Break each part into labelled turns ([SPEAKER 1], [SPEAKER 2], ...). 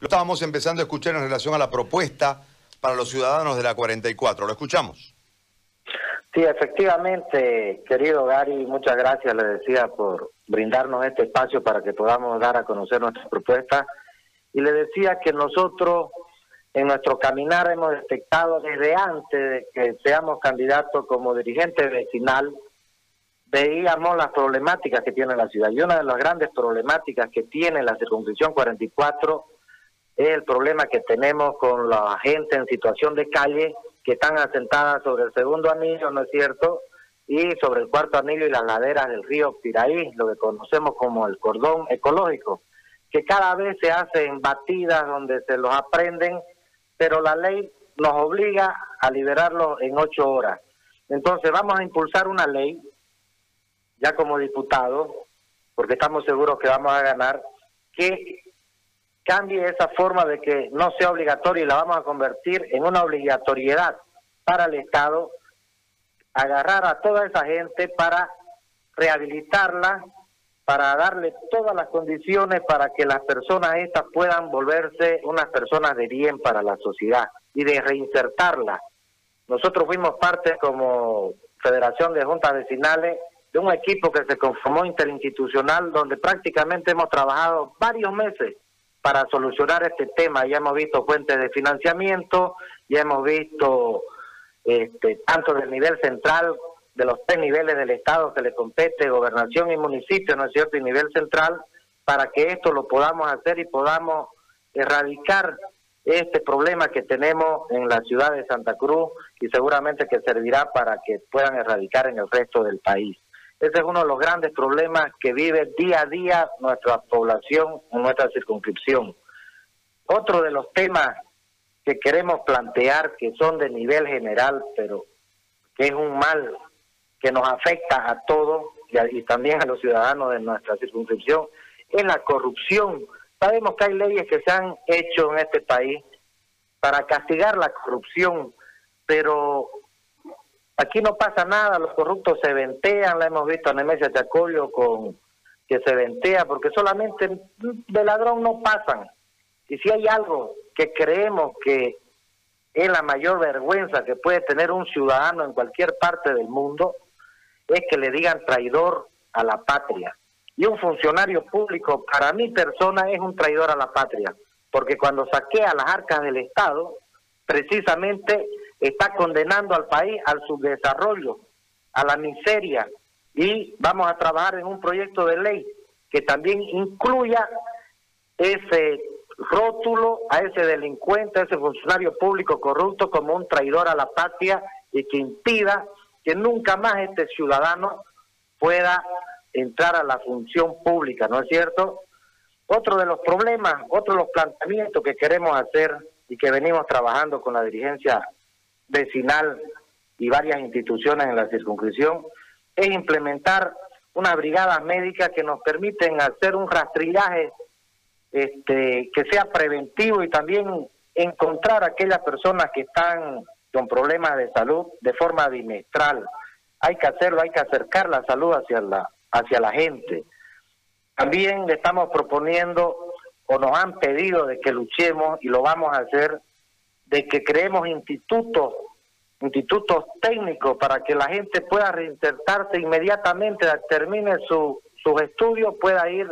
[SPEAKER 1] Estábamos empezando a escuchar en relación a la propuesta para los ciudadanos de la 44. ¿Lo escuchamos?
[SPEAKER 2] Sí, efectivamente, querido Gary, muchas gracias, le decía, por brindarnos este espacio para que podamos dar a conocer nuestras propuestas. Y le decía que nosotros en nuestro caminar hemos detectado desde antes de que seamos candidatos como dirigente vecinal, veíamos las problemáticas que tiene la ciudad. Y una de las grandes problemáticas que tiene la circunscripción 44 es el problema que tenemos con la gente en situación de calle que están asentadas sobre el segundo anillo, ¿no es cierto? Y sobre el cuarto anillo y las laderas del río Piraí, lo que conocemos como el cordón ecológico, que cada vez se hacen batidas donde se los aprenden, pero la ley nos obliga a liberarlos en ocho horas. Entonces vamos a impulsar una ley, ya como diputado, porque estamos seguros que vamos a ganar, que cambie esa forma de que no sea obligatorio y la vamos a convertir en una obligatoriedad para el Estado, agarrar a toda esa gente para rehabilitarla, para darle todas las condiciones para que las personas estas puedan volverse unas personas de bien para la sociedad y de reinsertarla. Nosotros fuimos parte como Federación de Juntas Vecinales de un equipo que se conformó interinstitucional donde prácticamente hemos trabajado varios meses para solucionar este tema. Ya hemos visto fuentes de financiamiento, ya hemos visto este, tanto del nivel central, de los tres niveles del Estado que le compete, gobernación y municipio, ¿no es cierto?, y nivel central, para que esto lo podamos hacer y podamos erradicar este problema que tenemos en la ciudad de Santa Cruz y seguramente que servirá para que puedan erradicar en el resto del país. Ese es uno de los grandes problemas que vive día a día nuestra población nuestra circunscripción. Otro de los temas que queremos plantear, que son de nivel general, pero que es un mal que nos afecta a todos y, también a los ciudadanos de nuestra circunscripción, es la corrupción. Sabemos que hay leyes que se han hecho en este país para castigar la corrupción, pero Aquí no pasa nada, los corruptos se ventean, la hemos visto a Nemesia Chacolio con que se ventea, porque solamente de ladrón no pasan. Y si hay algo que creemos que es la mayor vergüenza que puede tener un ciudadano en cualquier parte del mundo, es que le digan traidor a la patria. Y un funcionario público, para mi persona, es un traidor a la patria, porque cuando saquea las arcas del Estado, precisamente está condenando al país al subdesarrollo, a la miseria, y vamos a trabajar en un proyecto de ley que también incluya ese rótulo a ese delincuente, a ese funcionario público corrupto como un traidor a la patria y que impida que nunca más este ciudadano pueda entrar a la función pública, ¿no es cierto? Otro de los problemas, otro de los planteamientos que queremos hacer y que venimos trabajando con la dirigencia vecinal y varias instituciones en la circunscripción es implementar unas brigadas médicas que nos permiten hacer un rastrillaje este, que sea preventivo y también encontrar a aquellas personas que están con problemas de salud de forma bimestral. Hay que hacerlo, hay que acercar la salud hacia la, hacia la gente. También le estamos proponiendo o nos han pedido de que luchemos y lo vamos a hacer de que creemos institutos, institutos técnicos para que la gente pueda reinsertarse inmediatamente, termine su, sus estudios, pueda ir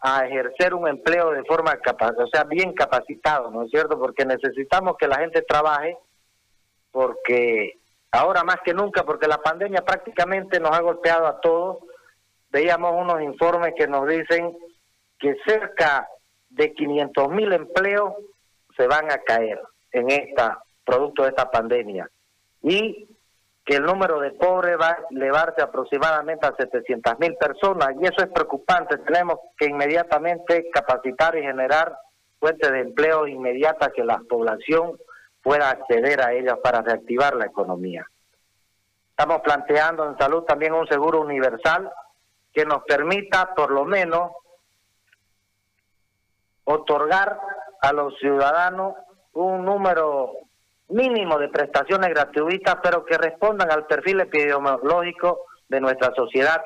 [SPEAKER 2] a ejercer un empleo de forma capaz, o sea, bien capacitado, ¿no es cierto? Porque necesitamos que la gente trabaje, porque ahora más que nunca, porque la pandemia prácticamente nos ha golpeado a todos, veíamos unos informes que nos dicen que cerca de 500 mil empleos se van a caer en esta, producto de esta pandemia. Y que el número de pobres va a elevarse aproximadamente a 700 mil personas y eso es preocupante. Tenemos que inmediatamente capacitar y generar fuentes de empleo inmediatas que la población pueda acceder a ellas para reactivar la economía. Estamos planteando en salud también un seguro universal que nos permita por lo menos otorgar a los ciudadanos un número mínimo de prestaciones gratuitas, pero que respondan al perfil epidemiológico de nuestra sociedad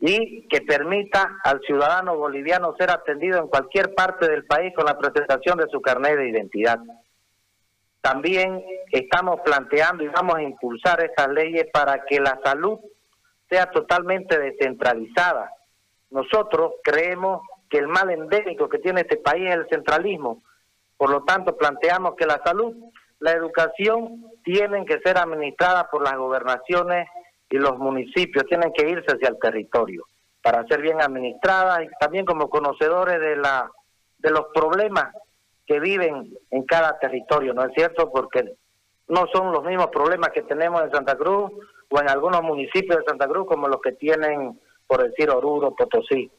[SPEAKER 2] y que permita al ciudadano boliviano ser atendido en cualquier parte del país con la presentación de su carnet de identidad. También estamos planteando y vamos a impulsar estas leyes para que la salud sea totalmente descentralizada. Nosotros creemos que el mal endémico que tiene este país es el centralismo. Por lo tanto, planteamos que la salud, la educación tienen que ser administradas por las gobernaciones y los municipios, tienen que irse hacia el territorio para ser bien administradas y también como conocedores de la de los problemas que viven en cada territorio, ¿no es cierto? Porque no son los mismos problemas que tenemos en Santa Cruz o en algunos municipios de Santa Cruz como los que tienen, por decir, Oruro, Potosí.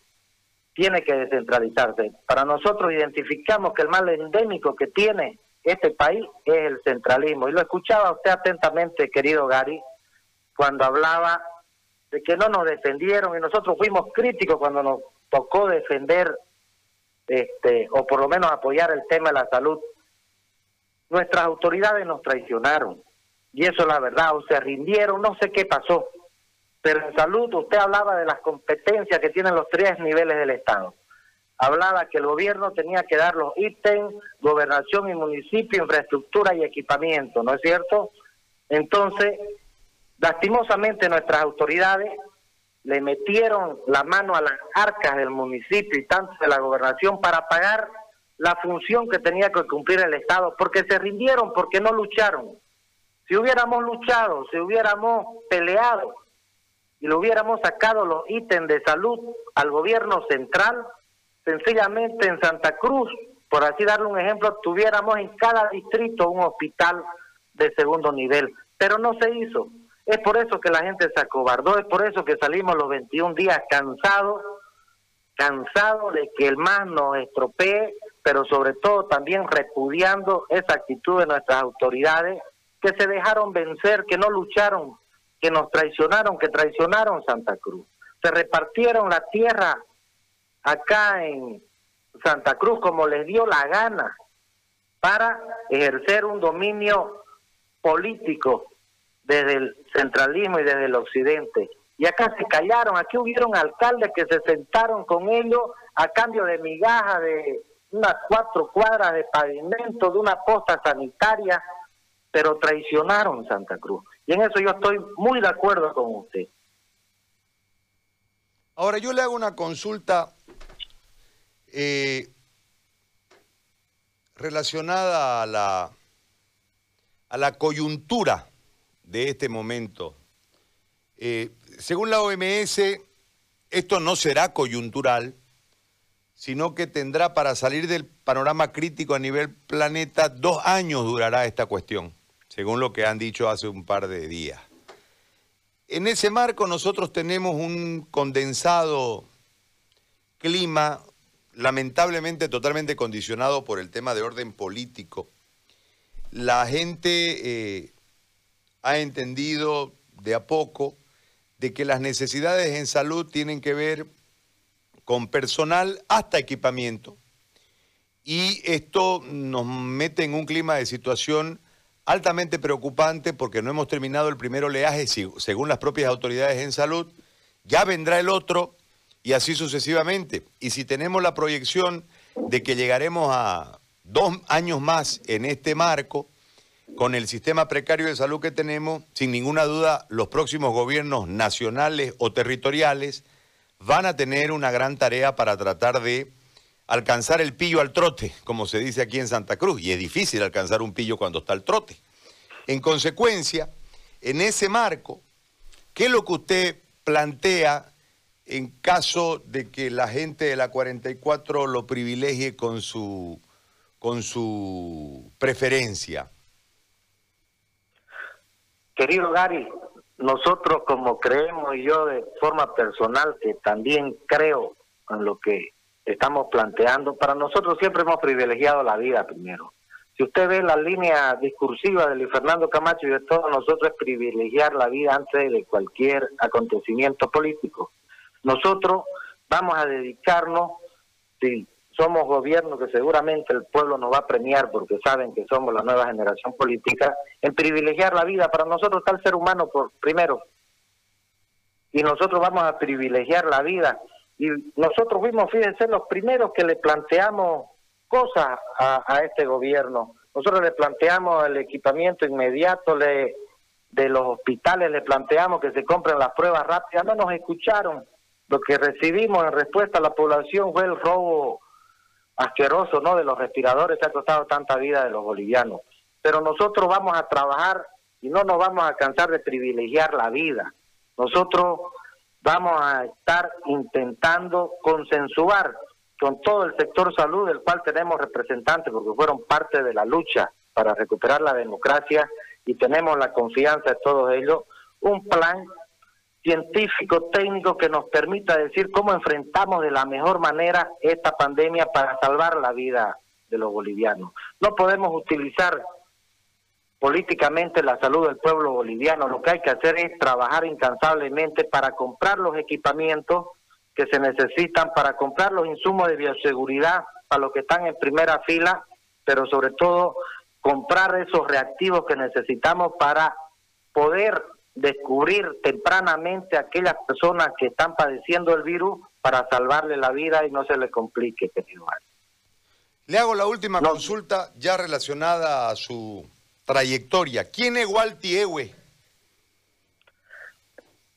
[SPEAKER 2] Tiene que descentralizarse. Para nosotros identificamos que el mal endémico que tiene este país es el centralismo. Y lo escuchaba usted atentamente, querido Gary, cuando hablaba de que no nos defendieron y nosotros fuimos críticos cuando nos tocó defender este o por lo menos apoyar el tema de la salud. Nuestras autoridades nos traicionaron y eso es la verdad, o se rindieron, no sé qué pasó. Pero en salud usted hablaba de las competencias que tienen los tres niveles del Estado. Hablaba que el gobierno tenía que dar los ítems, gobernación y municipio, infraestructura y equipamiento, ¿no es cierto? Entonces, lastimosamente nuestras autoridades le metieron la mano a las arcas del municipio y tanto de la gobernación para pagar la función que tenía que cumplir el Estado, porque se rindieron, porque no lucharon. Si hubiéramos luchado, si hubiéramos peleado y le hubiéramos sacado los ítems de salud al gobierno central, sencillamente en Santa Cruz, por así darle un ejemplo, tuviéramos en cada distrito un hospital de segundo nivel, pero no se hizo. Es por eso que la gente se acobardó, es por eso que salimos los 21 días cansados, cansados de que el más nos estropee, pero sobre todo también repudiando esa actitud de nuestras autoridades que se dejaron vencer, que no lucharon, que nos traicionaron, que traicionaron Santa Cruz. Se repartieron la tierra acá en Santa Cruz como les dio la gana para ejercer un dominio político desde el centralismo y desde el occidente. Y acá se callaron, aquí hubieron alcaldes que se sentaron con ellos a cambio de migajas de unas cuatro cuadras de pavimento, de una posta sanitaria, pero traicionaron Santa Cruz. Y en eso yo estoy muy de acuerdo con usted.
[SPEAKER 1] Ahora yo le hago una consulta eh, relacionada a la, a la coyuntura de este momento. Eh, según la OMS, esto no será coyuntural, sino que tendrá para salir del panorama crítico a nivel planeta, dos años durará esta cuestión, según lo que han dicho hace un par de días. En ese marco nosotros tenemos un condensado clima lamentablemente totalmente condicionado por el tema de orden político. La gente eh, ha entendido de a poco de que las necesidades en salud tienen que ver con personal hasta equipamiento. Y esto nos mete en un clima de situación altamente preocupante porque no hemos terminado el primer oleaje según las propias autoridades en salud. Ya vendrá el otro y así sucesivamente. Y si tenemos la proyección de que llegaremos a dos años más en este marco, con el sistema precario de salud que tenemos, sin ninguna duda, los próximos gobiernos nacionales o territoriales van a tener una gran tarea para tratar de alcanzar el pillo al trote, como se dice aquí en Santa Cruz, y es difícil alcanzar un pillo cuando está al trote. En consecuencia, en ese marco, ¿qué es lo que usted plantea en caso de que la gente de la 44 lo privilegie con su, con su preferencia?
[SPEAKER 2] Querido Gary, nosotros como creemos y yo de forma personal que también creo en lo que estamos planteando, para nosotros siempre hemos privilegiado la vida primero. Si usted ve la línea discursiva de Luis Fernando Camacho y de todos nosotros es privilegiar la vida antes de cualquier acontecimiento político. Nosotros vamos a dedicarnos, si somos gobierno que seguramente el pueblo nos va a premiar porque saben que somos la nueva generación política, en privilegiar la vida. Para nosotros está el ser humano por primero. y nosotros vamos a privilegiar la vida. Y nosotros fuimos, fíjense, los primeros que le planteamos cosas a, este gobierno. Nosotros le planteamos el equipamiento inmediato de los hospitales, le planteamos que se compren las pruebas rápidas, no nos escucharon. Lo que recibimos en respuesta a la población fue el robo asqueroso no de los respiradores que ha costado tanta vida de los bolivianos. Pero nosotros vamos a trabajar y no nos vamos a cansar de privilegiar la vida. Nosotros vamos a estar intentando consensuar con todo el sector salud, del cual tenemos representantes, porque fueron parte de la lucha para recuperar la democracia y tenemos la confianza de todos ellos, un plan científico, técnico que nos permita decir cómo enfrentamos de la mejor manera esta pandemia para salvar la vida de los bolivianos. No podemos utilizar políticamente la salud del pueblo boliviano. Lo que hay que hacer es trabajar incansablemente para comprar los equipamientos que se necesitan, para comprar los insumos de bioseguridad para los que están en primera fila, pero sobre todo comprar esos reactivos que necesitamos para poder descubrir tempranamente a aquellas personas que están padeciendo el virus para salvarle la vida y no se le complique, querido.
[SPEAKER 1] Le hago la última consulta ya relacionada a su trayectoria. ¿Quién es Walti Ewe?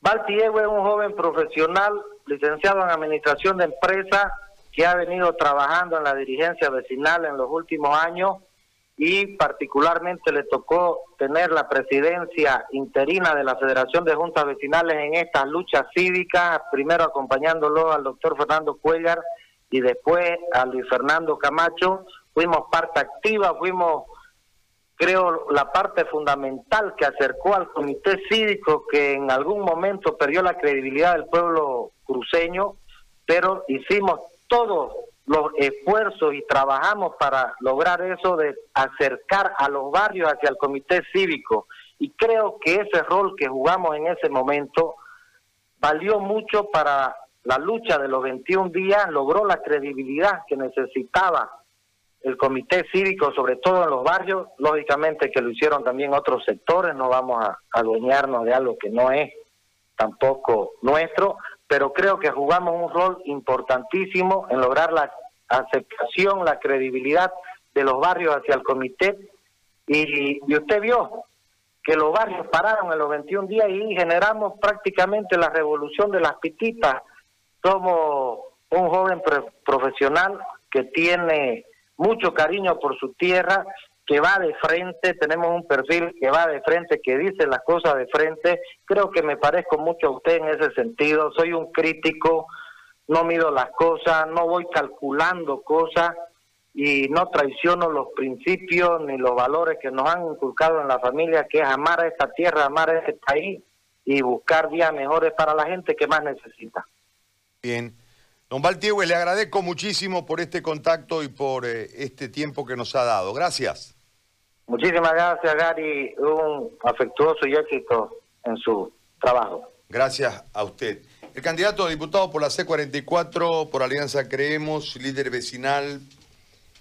[SPEAKER 2] Walti Ewe es un joven profesional licenciado en Administración de Empresas que ha venido trabajando en la dirigencia vecinal en los últimos años y particularmente le tocó tener la presidencia interina de la Federación de Juntas Vecinales en estas luchas cívicas, primero acompañándolo al doctor Fernando Cuellar y después a Luis Fernando Camacho. Fuimos parte activa, fuimos creo, la parte fundamental que acercó al comité cívico que en algún momento perdió la credibilidad del pueblo cruceño, pero hicimos todos los esfuerzos y trabajamos para lograr eso de acercar a los barrios hacia el comité cívico. Y creo que ese rol que jugamos en ese momento valió mucho para la lucha de los 21 días, logró la credibilidad que necesitaba el comité cívico, sobre todo en los barrios, lógicamente que lo hicieron también otros sectores, no vamos a adueñarnos de algo que no es tampoco nuestro, pero creo que jugamos un rol importantísimo en lograr la aceptación, la credibilidad de los barrios hacia el comité, y, usted vio que los barrios pararon en los 21 días y generamos prácticamente la revolución de las pititas. Somos un joven profesional que tiene mucho cariño por su tierra, que va de frente, tenemos un perfil que va de frente, que dice las cosas de frente. Creo que me parezco mucho a usted en ese sentido. Soy un crítico, no mido las cosas, no voy calculando cosas y no traiciono los principios ni los valores que nos han inculcado en la familia, que es amar a esta tierra, amar a este país y buscar días mejores para la gente que más necesita.
[SPEAKER 1] Bien. Don Valtiehue, le agradezco muchísimo por este contacto y por eh, este tiempo que nos ha dado. Gracias.
[SPEAKER 2] Muchísimas gracias, Gary. Un afectuoso y éxito en su trabajo.
[SPEAKER 1] Gracias a usted. El candidato a diputado por la C44, por Alianza Creemos, líder vecinal,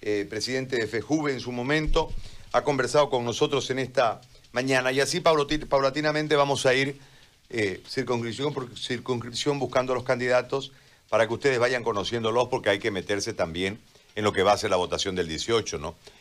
[SPEAKER 1] eh, presidente de FEJUVE en su momento, ha conversado con nosotros en esta mañana. Y así paulatinamente vamos a ir eh, circunscripción por circunscripción buscando a los candidatos para que ustedes vayan conociéndolos porque hay que meterse también en lo que va a ser la votación del 18, ¿no?